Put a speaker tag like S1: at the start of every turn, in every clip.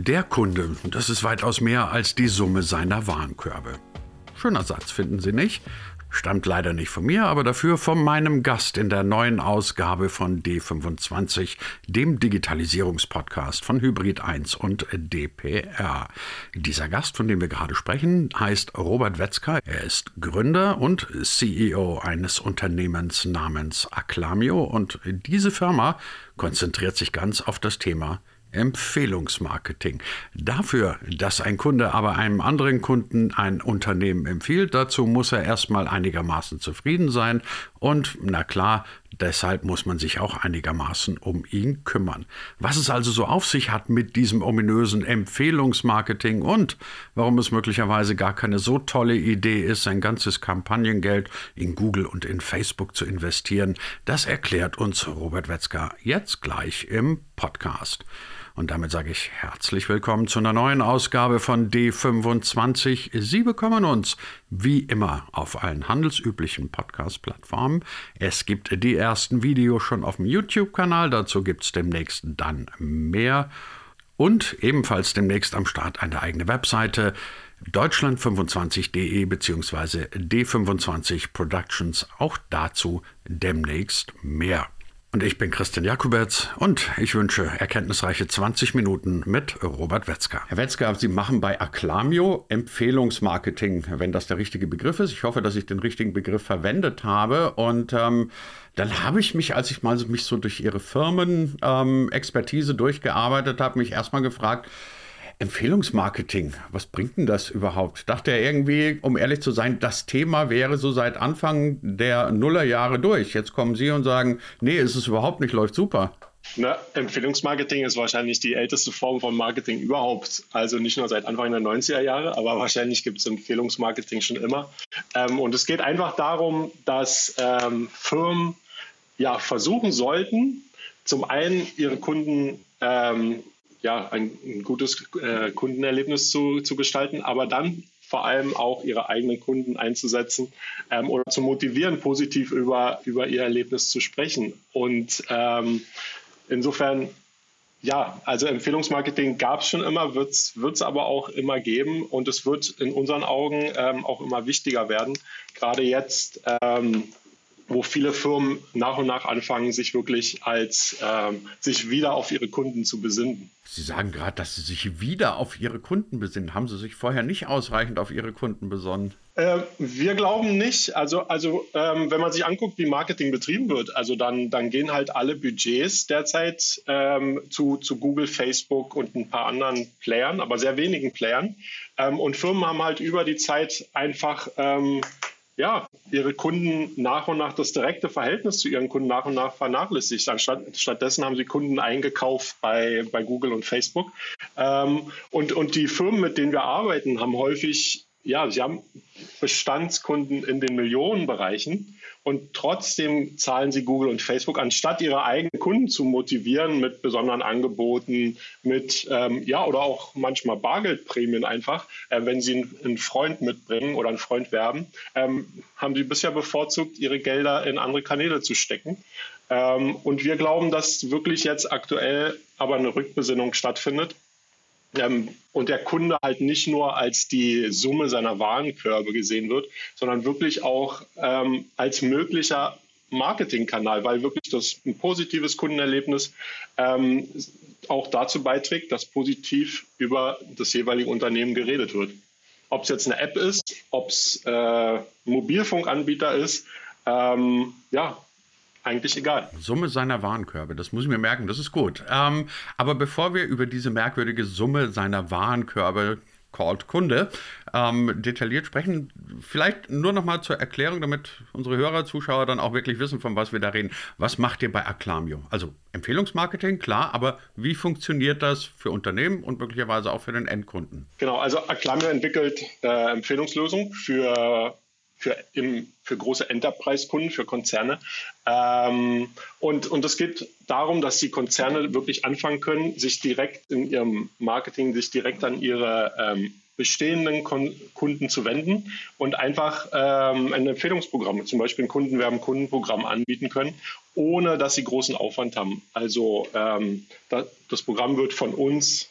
S1: Der Kunde, das ist weitaus mehr als die Summe seiner Warenkörbe. Schöner Satz, finden Sie nicht? Stammt leider nicht von mir, aber dafür von meinem Gast in der neuen Ausgabe von D25, dem Digitalisierungspodcast von Hybrid 1 und DPR. Dieser Gast, von dem wir gerade sprechen, heißt Robert Wetzker. Er ist Gründer und CEO eines Unternehmens namens Acclamio und diese Firma konzentriert sich ganz auf das Thema Empfehlungsmarketing. Dafür, dass ein Kunde aber einem anderen Kunden ein Unternehmen empfiehlt, dazu muss er erstmal einigermaßen zufrieden sein und na klar, deshalb muss man sich auch einigermaßen um ihn kümmern. Was es also so auf sich hat mit diesem ominösen Empfehlungsmarketing und warum es möglicherweise gar keine so tolle Idee ist, sein ganzes Kampagnengeld in Google und in Facebook zu investieren, das erklärt uns Robert Wetzger jetzt gleich im Podcast. Und damit sage ich herzlich willkommen zu einer neuen Ausgabe von D25. Sie bekommen uns wie immer auf allen handelsüblichen Podcast-Plattformen. Es gibt die ersten Videos schon auf dem YouTube-Kanal, dazu gibt es demnächst dann mehr. Und ebenfalls demnächst am Start eine eigene Webseite deutschland25.de bzw. D25 Productions. Auch dazu demnächst mehr. Und ich bin Christian Jakubetz und ich wünsche erkenntnisreiche 20 Minuten mit Robert Wetzger. Herr Wetzger, Sie machen bei Acclamio Empfehlungsmarketing, wenn das der richtige Begriff ist. Ich hoffe, dass ich den richtigen Begriff verwendet habe. Und ähm, dann habe ich mich, als ich mal mich so durch Ihre Firmenexpertise ähm, durchgearbeitet habe, mich erstmal gefragt, Empfehlungsmarketing, was bringt denn das überhaupt? Dachte er irgendwie, um ehrlich zu sein, das Thema wäre so seit Anfang der Nullerjahre durch. Jetzt kommen Sie und sagen, nee, ist es überhaupt nicht, läuft super.
S2: Na, Empfehlungsmarketing ist wahrscheinlich die älteste Form von Marketing überhaupt. Also nicht nur seit Anfang der 90er Jahre, aber wahrscheinlich gibt es Empfehlungsmarketing schon immer. Ähm, und es geht einfach darum, dass ähm, Firmen ja versuchen sollten, zum einen ihre Kunden ähm, ja, ein, ein gutes äh, Kundenerlebnis zu, zu gestalten, aber dann vor allem auch ihre eigenen Kunden einzusetzen ähm, oder zu motivieren, positiv über, über ihr Erlebnis zu sprechen. Und ähm, insofern, ja, also Empfehlungsmarketing gab es schon immer, wird es aber auch immer geben und es wird in unseren Augen ähm, auch immer wichtiger werden. Gerade jetzt, ähm, wo viele Firmen nach und nach anfangen, sich wirklich als ähm, sich wieder auf ihre Kunden zu besinnen.
S1: Sie sagen gerade, dass Sie sich wieder auf Ihre Kunden besinnen. Haben Sie sich vorher nicht ausreichend auf Ihre Kunden besonnen?
S2: Äh, wir glauben nicht. Also, also ähm, wenn man sich anguckt, wie Marketing betrieben wird, also dann, dann gehen halt alle Budgets derzeit ähm, zu, zu Google, Facebook und ein paar anderen Playern, aber sehr wenigen Playern. Ähm, und Firmen haben halt über die Zeit einfach ähm, ja, ihre Kunden nach und nach das direkte Verhältnis zu ihren Kunden nach und nach vernachlässigt. Anstatt, stattdessen haben sie Kunden eingekauft bei, bei Google und Facebook. Ähm, und, und die Firmen, mit denen wir arbeiten, haben häufig, ja, sie haben Bestandskunden in den Millionenbereichen und trotzdem zahlen sie Google und Facebook, anstatt ihre eigenen Kunden zu motivieren mit besonderen Angeboten, mit, ähm, ja, oder auch manchmal Bargeldprämien einfach, äh, wenn sie einen, einen, Freund mitbringen oder einen Freund werben, ähm, haben sie bisher bevorzugt, ihre Gelder in andere Kanäle zu stecken. Ähm, und wir glauben, dass wirklich jetzt aktuell aber eine Rückbesinnung stattfindet ähm, und der Kunde halt nicht nur als die Summe seiner Warenkörbe gesehen wird, sondern wirklich auch ähm, als möglicher Marketingkanal, weil wirklich das ein positives Kundenerlebnis ähm, auch dazu beiträgt, dass positiv über das jeweilige Unternehmen geredet wird. Ob es jetzt eine App ist, ob es äh, Mobilfunkanbieter ist, ähm, ja, eigentlich egal.
S1: Summe seiner Warenkörbe, das muss ich mir merken, das ist gut. Ähm, aber bevor wir über diese merkwürdige Summe seiner Warenkörbe called Kunde ähm, detailliert sprechen. Vielleicht nur noch mal zur Erklärung, damit unsere Hörer, Zuschauer dann auch wirklich wissen, von was wir da reden. Was macht ihr bei Acclamio? Also Empfehlungsmarketing, klar, aber wie funktioniert das für Unternehmen und möglicherweise auch für den Endkunden?
S2: Genau, also Acclamio entwickelt äh, Empfehlungslösungen für für, im, für große Enterprise-Kunden, für Konzerne. Ähm, und, und es geht darum, dass die Konzerne wirklich anfangen können, sich direkt in ihrem Marketing, sich direkt an ihre ähm, bestehenden Kon Kunden zu wenden und einfach ähm, ein Empfehlungsprogramm, zum Beispiel ein Kundenwerben-Kundenprogramm anbieten können, ohne dass sie großen Aufwand haben. Also ähm, da, das Programm wird von uns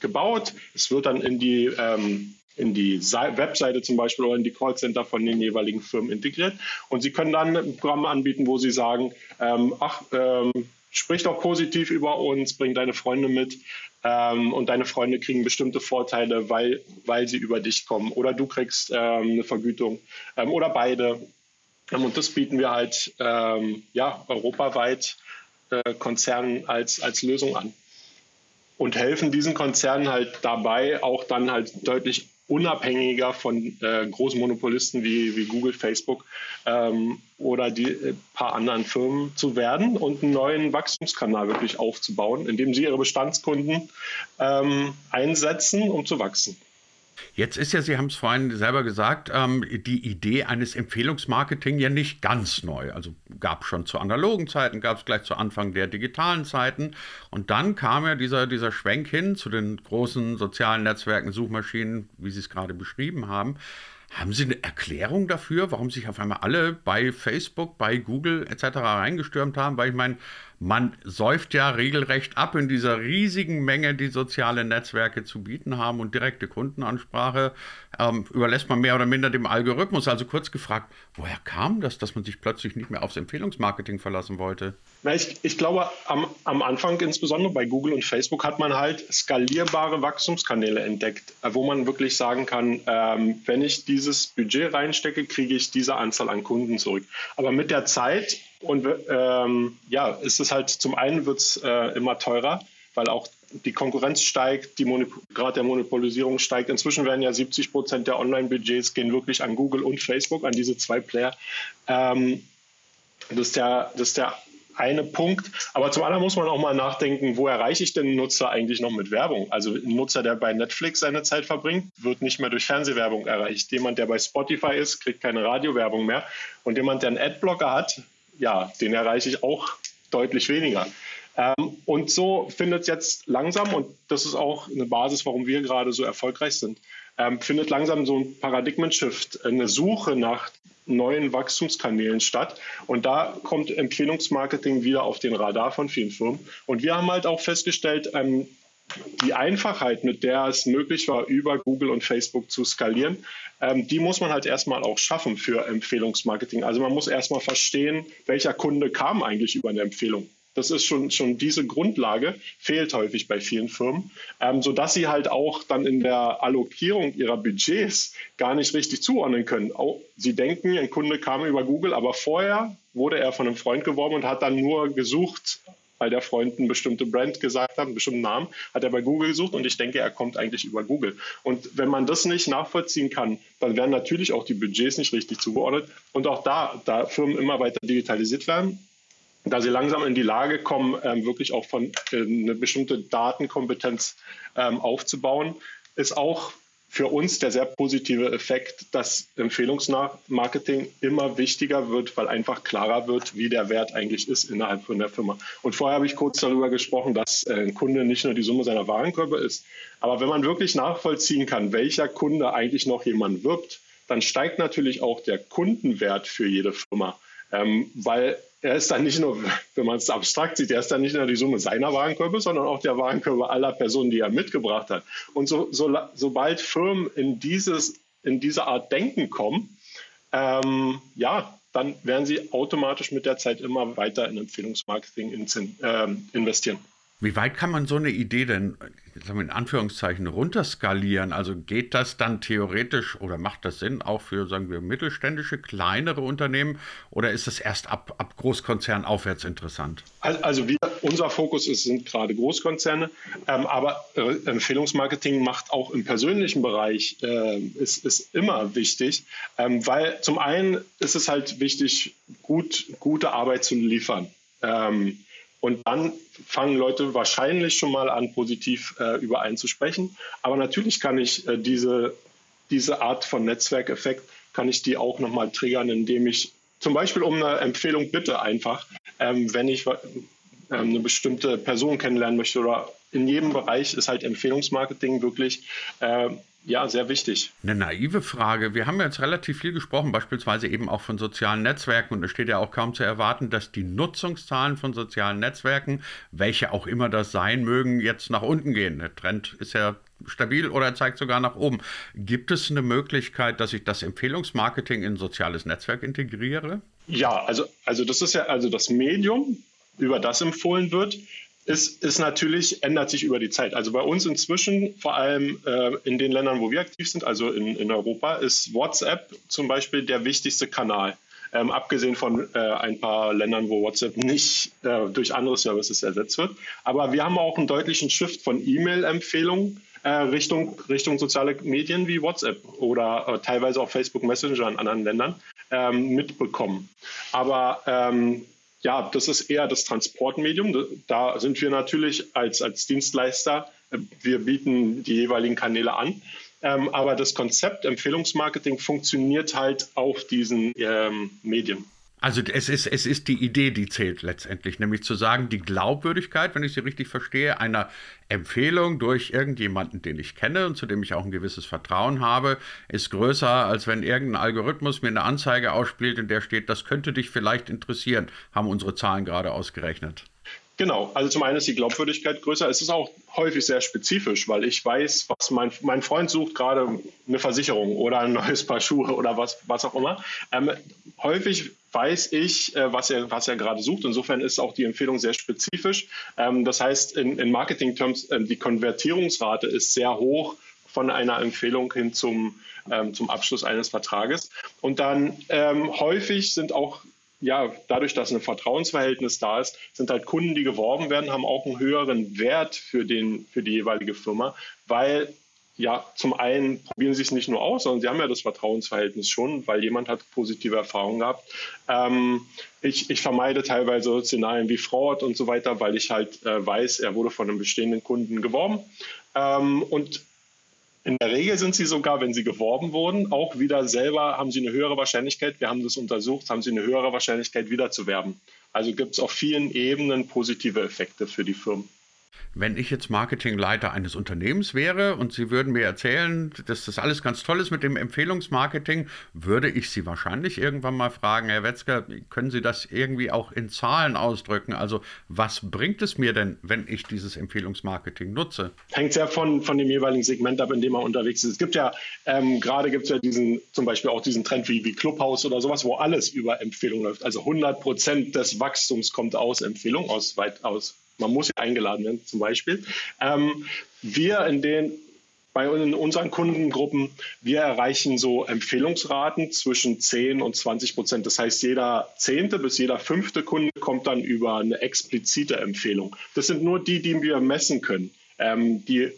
S2: gebaut. Es wird dann in die ähm, in die Webseite zum Beispiel oder in die Callcenter von den jeweiligen Firmen integriert. Und Sie können dann ein Programm anbieten, wo Sie sagen, ähm, ach, ähm, sprich doch positiv über uns, bring deine Freunde mit ähm, und deine Freunde kriegen bestimmte Vorteile, weil, weil sie über dich kommen oder du kriegst ähm, eine Vergütung ähm, oder beide. Ähm, und das bieten wir halt ja, europaweit äh, Konzernen als, als Lösung an und helfen diesen Konzernen halt dabei, auch dann halt deutlich unabhängiger von äh, großen Monopolisten wie, wie Google, Facebook ähm, oder die äh, paar anderen Firmen zu werden und einen neuen Wachstumskanal wirklich aufzubauen, indem sie ihre Bestandskunden ähm, einsetzen, um zu wachsen.
S1: Jetzt ist ja, Sie haben es vorhin selber gesagt, ähm, die Idee eines Empfehlungsmarketing ja nicht ganz neu. Also gab es schon zu analogen Zeiten, gab es gleich zu Anfang der digitalen Zeiten. Und dann kam ja dieser, dieser Schwenk hin zu den großen sozialen Netzwerken, Suchmaschinen, wie Sie es gerade beschrieben haben. Haben Sie eine Erklärung dafür, warum sich auf einmal alle bei Facebook, bei Google etc. reingestürmt haben? Weil ich meine, man säuft ja regelrecht ab in dieser riesigen Menge, die soziale Netzwerke zu bieten haben und direkte Kundenansprache ähm, überlässt man mehr oder minder dem Algorithmus. Also kurz gefragt, woher kam das, dass man sich plötzlich nicht mehr aufs Empfehlungsmarketing verlassen wollte?
S2: Na, ich, ich glaube, am, am Anfang, insbesondere bei Google und Facebook, hat man halt skalierbare Wachstumskanäle entdeckt, äh, wo man wirklich sagen kann, ähm, wenn ich dieses Budget reinstecke, kriege ich diese Anzahl an Kunden zurück. Aber mit der Zeit und ähm, ja, ist es halt zum einen wird es äh, immer teurer, weil auch die Konkurrenz steigt, die Grad der Monopolisierung steigt. Inzwischen werden ja 70 Prozent der Online-Budgets gehen wirklich an Google und Facebook, an diese zwei Player. Ähm, das, ist der, das ist der eine Punkt. Aber zum anderen muss man auch mal nachdenken, wo erreiche ich denn einen Nutzer eigentlich noch mit Werbung? Also ein Nutzer, der bei Netflix seine Zeit verbringt, wird nicht mehr durch Fernsehwerbung erreicht. Jemand, der bei Spotify ist, kriegt keine Radiowerbung mehr. Und jemand, der einen Adblocker hat, ja, den erreiche ich auch deutlich weniger. Ähm, und so findet jetzt langsam, und das ist auch eine Basis, warum wir gerade so erfolgreich sind, ähm, findet langsam so ein Paradigmen-Shift, eine Suche nach neuen Wachstumskanälen statt. Und da kommt Empfehlungsmarketing wieder auf den Radar von vielen Firmen. Und wir haben halt auch festgestellt, ähm, die Einfachheit, mit der es möglich war, über Google und Facebook zu skalieren, ähm, die muss man halt erstmal auch schaffen für Empfehlungsmarketing. Also man muss erstmal verstehen, welcher Kunde kam eigentlich über eine Empfehlung. Das ist schon, schon diese Grundlage, fehlt häufig bei vielen Firmen, ähm, sodass sie halt auch dann in der Allokierung ihrer Budgets gar nicht richtig zuordnen können. Auch, sie denken, ein Kunde kam über Google, aber vorher wurde er von einem Freund geworben und hat dann nur gesucht, weil der Freund eine bestimmte Brand gesagt hat, einen bestimmten Namen, hat er bei Google gesucht und ich denke, er kommt eigentlich über Google. Und wenn man das nicht nachvollziehen kann, dann werden natürlich auch die Budgets nicht richtig zugeordnet und auch da, da Firmen immer weiter digitalisiert werden, da sie langsam in die Lage kommen, ähm, wirklich auch von äh, eine bestimmte Datenkompetenz ähm, aufzubauen, ist auch für uns der sehr positive Effekt, dass Empfehlungsmarketing immer wichtiger wird, weil einfach klarer wird, wie der Wert eigentlich ist innerhalb von der Firma. Und vorher habe ich kurz darüber gesprochen, dass äh, ein Kunde nicht nur die Summe seiner Warenkörper ist, aber wenn man wirklich nachvollziehen kann, welcher Kunde eigentlich noch jemand wirbt, dann steigt natürlich auch der Kundenwert für jede Firma. Ähm, weil er ist dann nicht nur, wenn man es abstrakt sieht, er ist dann nicht nur die Summe seiner Warenkörbe, sondern auch der Warenkörbe aller Personen, die er mitgebracht hat. Und so, so, sobald Firmen in, dieses, in diese Art Denken kommen, ähm, ja, dann werden sie automatisch mit der Zeit immer weiter in Empfehlungsmarketing in, äh, investieren.
S1: Wie weit kann man so eine Idee denn, in Anführungszeichen, runterskalieren? Also geht das dann theoretisch oder macht das Sinn auch für, sagen wir, mittelständische, kleinere Unternehmen oder ist das erst ab, ab Großkonzern aufwärts interessant?
S2: Also wir, unser Fokus ist, sind gerade Großkonzerne, ähm, aber äh, Empfehlungsmarketing macht auch im persönlichen Bereich, äh, ist, ist immer wichtig, ähm, weil zum einen ist es halt wichtig, gut, gute Arbeit zu liefern. Ähm, und dann fangen Leute wahrscheinlich schon mal an, positiv äh, über einen zu sprechen. Aber natürlich kann ich äh, diese, diese Art von Netzwerkeffekt, kann ich die auch nochmal triggern, indem ich zum Beispiel um eine Empfehlung bitte einfach, ähm, wenn ich eine bestimmte Person kennenlernen möchte oder in jedem Bereich ist halt Empfehlungsmarketing wirklich äh, ja, sehr wichtig.
S1: Eine naive Frage. Wir haben jetzt relativ viel gesprochen, beispielsweise eben auch von sozialen Netzwerken. Und es steht ja auch kaum zu erwarten, dass die Nutzungszahlen von sozialen Netzwerken, welche auch immer das sein mögen, jetzt nach unten gehen. Der Trend ist ja stabil oder zeigt sogar nach oben. Gibt es eine Möglichkeit, dass ich das Empfehlungsmarketing in ein soziales Netzwerk integriere?
S2: Ja, also, also das ist ja also das Medium, über das empfohlen wird ist, ist natürlich, ändert sich über die Zeit. Also bei uns inzwischen, vor allem äh, in den Ländern, wo wir aktiv sind, also in, in Europa, ist WhatsApp zum Beispiel der wichtigste Kanal. Ähm, abgesehen von äh, ein paar Ländern, wo WhatsApp nicht äh, durch andere Services ersetzt wird. Aber wir haben auch einen deutlichen Shift von E-Mail-Empfehlungen äh, Richtung, Richtung soziale Medien wie WhatsApp oder äh, teilweise auch Facebook Messenger in anderen Ländern ähm, mitbekommen. Aber ähm, ja, das ist eher das Transportmedium. Da sind wir natürlich als, als Dienstleister, äh, wir bieten die jeweiligen Kanäle an. Ähm, aber das Konzept Empfehlungsmarketing funktioniert halt auf diesen ähm, Medien.
S1: Also es ist, es ist die Idee, die zählt letztendlich, nämlich zu sagen, die Glaubwürdigkeit, wenn ich sie richtig verstehe, einer Empfehlung durch irgendjemanden, den ich kenne und zu dem ich auch ein gewisses Vertrauen habe, ist größer, als wenn irgendein Algorithmus mir eine Anzeige ausspielt, in der steht, das könnte dich vielleicht interessieren, haben unsere Zahlen gerade ausgerechnet.
S2: Genau, also zum einen ist die Glaubwürdigkeit größer. Es ist auch häufig sehr spezifisch, weil ich weiß, was mein, mein Freund sucht, gerade eine Versicherung oder ein neues Paar Schuhe oder was, was auch immer. Ähm, häufig weiß ich, äh, was, er, was er gerade sucht. Insofern ist auch die Empfehlung sehr spezifisch. Ähm, das heißt, in, in Marketing-Terms, äh, die Konvertierungsrate ist sehr hoch von einer Empfehlung hin zum, ähm, zum Abschluss eines Vertrages. Und dann ähm, häufig sind auch ja, dadurch, dass ein Vertrauensverhältnis da ist, sind halt Kunden, die geworben werden, haben auch einen höheren Wert für, den, für die jeweilige Firma, weil ja, zum einen probieren sie es nicht nur aus, sondern sie haben ja das Vertrauensverhältnis schon, weil jemand hat positive Erfahrungen gehabt. Ähm, ich, ich, vermeide teilweise Szenarien wie Fraud und so weiter, weil ich halt äh, weiß, er wurde von einem bestehenden Kunden geworben. Ähm, und in der Regel sind sie sogar, wenn sie geworben wurden, auch wieder selber, haben sie eine höhere Wahrscheinlichkeit, wir haben das untersucht, haben sie eine höhere Wahrscheinlichkeit, wieder zu werben. Also gibt es auf vielen Ebenen positive Effekte für die Firmen.
S1: Wenn ich jetzt Marketingleiter eines Unternehmens wäre und Sie würden mir erzählen, dass das alles ganz toll ist mit dem Empfehlungsmarketing, würde ich Sie wahrscheinlich irgendwann mal fragen, Herr Wetzger, können Sie das irgendwie auch in Zahlen ausdrücken? Also was bringt es mir denn, wenn ich dieses Empfehlungsmarketing nutze?
S2: Hängt sehr von, von dem jeweiligen Segment ab, in dem man unterwegs ist. Es gibt ja, ähm, gerade gibt es ja diesen, zum Beispiel auch diesen Trend wie, wie Clubhouse oder sowas, wo alles über Empfehlung läuft. Also 100 Prozent des Wachstums kommt aus Empfehlung, aus weit aus man muss eingeladen werden zum Beispiel. Ähm, wir in den bei unseren Kundengruppen, wir erreichen so Empfehlungsraten zwischen 10 und 20 Prozent. Das heißt, jeder zehnte bis jeder fünfte Kunde kommt dann über eine explizite Empfehlung. Das sind nur die, die wir messen können. Ähm, die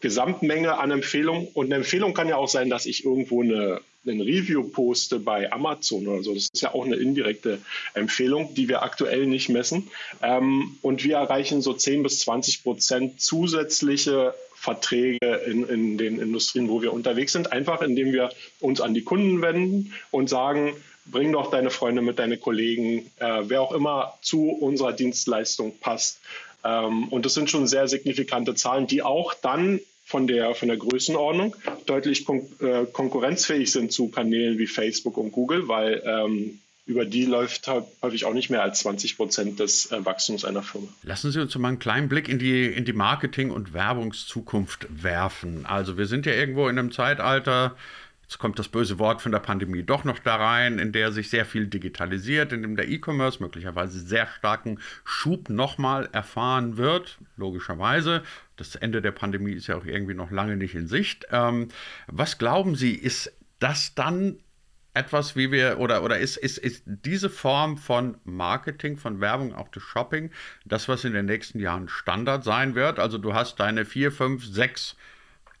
S2: Gesamtmenge an Empfehlungen. Und eine Empfehlung kann ja auch sein, dass ich irgendwo eine ein Review poste bei Amazon oder so. Das ist ja auch eine indirekte Empfehlung, die wir aktuell nicht messen. Ähm, und wir erreichen so 10 bis 20 Prozent zusätzliche Verträge in, in den Industrien, wo wir unterwegs sind, einfach indem wir uns an die Kunden wenden und sagen, bring doch deine Freunde mit, deine Kollegen, äh, wer auch immer zu unserer Dienstleistung passt. Ähm, und das sind schon sehr signifikante Zahlen, die auch dann von der, von der Größenordnung deutlich äh, konkurrenzfähig sind zu Kanälen wie Facebook und Google, weil ähm, über die läuft häufig auch nicht mehr als 20 Prozent des äh, Wachstums einer Firma.
S1: Lassen Sie uns mal einen kleinen Blick in die, in die Marketing- und Werbungszukunft werfen. Also wir sind ja irgendwo in einem Zeitalter, Jetzt kommt das böse Wort von der Pandemie doch noch da rein, in der sich sehr viel digitalisiert, in dem der E-Commerce möglicherweise sehr starken Schub nochmal erfahren wird, logischerweise. Das Ende der Pandemie ist ja auch irgendwie noch lange nicht in Sicht. Ähm, was glauben Sie, ist das dann etwas, wie wir, oder, oder ist, ist, ist diese Form von Marketing, von Werbung, auch des Shopping, das, was in den nächsten Jahren Standard sein wird? Also du hast deine vier, fünf, sechs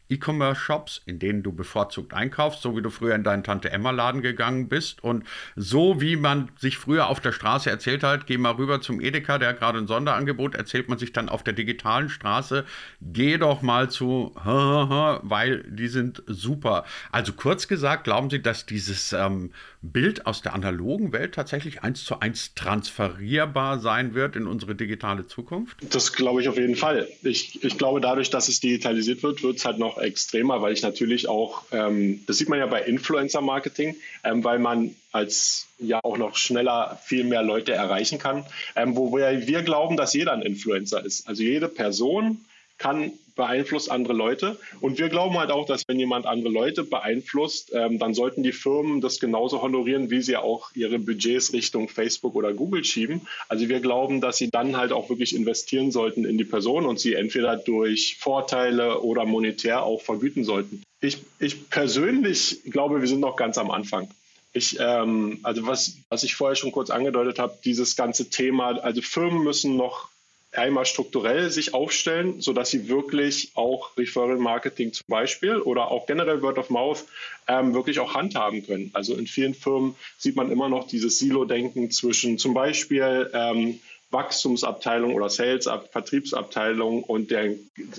S1: E-Commerce-Shops, in denen du bevorzugt einkaufst, so wie du früher in deinen Tante-Emma-Laden gegangen bist. Und so wie man sich früher auf der Straße erzählt hat, geh mal rüber zum Edeka, der hat gerade ein Sonderangebot, erzählt man sich dann auf der digitalen Straße, geh doch mal zu, weil die sind super. Also kurz gesagt, glauben Sie, dass dieses ähm, Bild aus der analogen Welt tatsächlich eins zu eins transferierbar sein wird in unsere digitale Zukunft?
S2: Das glaube ich auf jeden Fall. Ich, ich glaube, dadurch, dass es digitalisiert wird, wird es halt noch extremer, weil ich natürlich auch, ähm, das sieht man ja bei Influencer-Marketing, ähm, weil man als ja auch noch schneller viel mehr Leute erreichen kann, ähm, wo wir, wir glauben, dass jeder ein Influencer ist. Also jede Person kann beeinflusst andere Leute. Und wir glauben halt auch, dass wenn jemand andere Leute beeinflusst, ähm, dann sollten die Firmen das genauso honorieren, wie sie auch ihre Budgets Richtung Facebook oder Google schieben. Also wir glauben, dass sie dann halt auch wirklich investieren sollten in die Person und sie entweder durch Vorteile oder monetär auch vergüten sollten. Ich, ich persönlich glaube, wir sind noch ganz am Anfang. Ich, ähm, also was, was ich vorher schon kurz angedeutet habe, dieses ganze Thema, also Firmen müssen noch einmal strukturell sich aufstellen, sodass sie wirklich auch Referral Marketing zum Beispiel oder auch generell Word of Mouth ähm, wirklich auch handhaben können. Also in vielen Firmen sieht man immer noch dieses Silo-Denken zwischen zum Beispiel ähm, Wachstumsabteilung oder Sales Vertriebsabteilung und der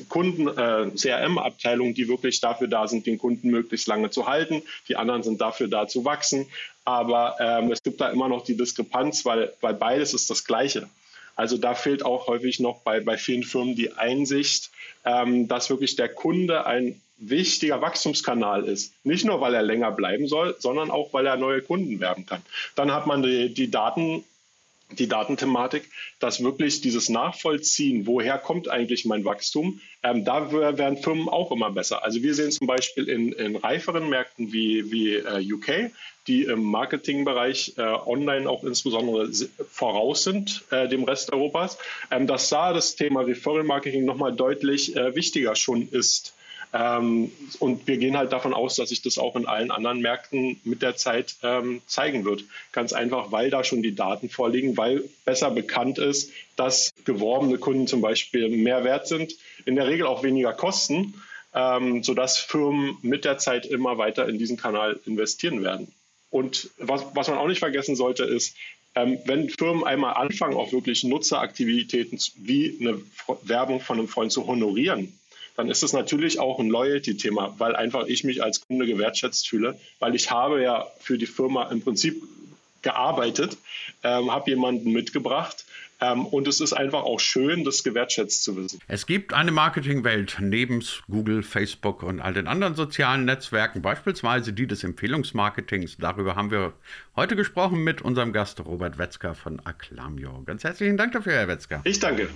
S2: Kunden äh, CRM Abteilung, die wirklich dafür da sind, den Kunden möglichst lange zu halten. Die anderen sind dafür da zu wachsen. Aber ähm, es gibt da immer noch die Diskrepanz, weil, weil beides ist das Gleiche. Also da fehlt auch häufig noch bei, bei vielen Firmen die Einsicht, ähm, dass wirklich der Kunde ein wichtiger Wachstumskanal ist. Nicht nur, weil er länger bleiben soll, sondern auch, weil er neue Kunden werben kann. Dann hat man die, die Daten die Datenthematik, dass wirklich dieses Nachvollziehen, woher kommt eigentlich mein Wachstum, ähm, da werden Firmen auch immer besser. Also wir sehen zum Beispiel in, in reiferen Märkten wie, wie äh, UK, die im Marketingbereich äh, online auch insbesondere voraus sind äh, dem Rest Europas, ähm, dass da das Thema Referral Marketing nochmal deutlich äh, wichtiger schon ist ähm, und wir gehen halt davon aus, dass sich das auch in allen anderen Märkten mit der Zeit ähm, zeigen wird. Ganz einfach, weil da schon die Daten vorliegen, weil besser bekannt ist, dass geworbene Kunden zum Beispiel mehr wert sind, in der Regel auch weniger kosten, ähm, sodass Firmen mit der Zeit immer weiter in diesen Kanal investieren werden. Und was, was man auch nicht vergessen sollte, ist, ähm, wenn Firmen einmal anfangen, auch wirklich Nutzeraktivitäten wie eine Werbung von einem Freund zu honorieren, dann ist es natürlich auch ein Loyalty-Thema, weil einfach ich mich als Kunde gewertschätzt fühle, weil ich habe ja für die Firma im Prinzip gearbeitet, ähm, habe jemanden mitgebracht ähm, und es ist einfach auch schön, das gewertschätzt zu wissen.
S1: Es gibt eine Marketingwelt neben Google, Facebook und all den anderen sozialen Netzwerken, beispielsweise die des Empfehlungsmarketings. Darüber haben wir heute gesprochen mit unserem Gast Robert Wetzger von Acclamio. Ganz herzlichen Dank dafür, Herr Wetzger.
S2: Ich danke.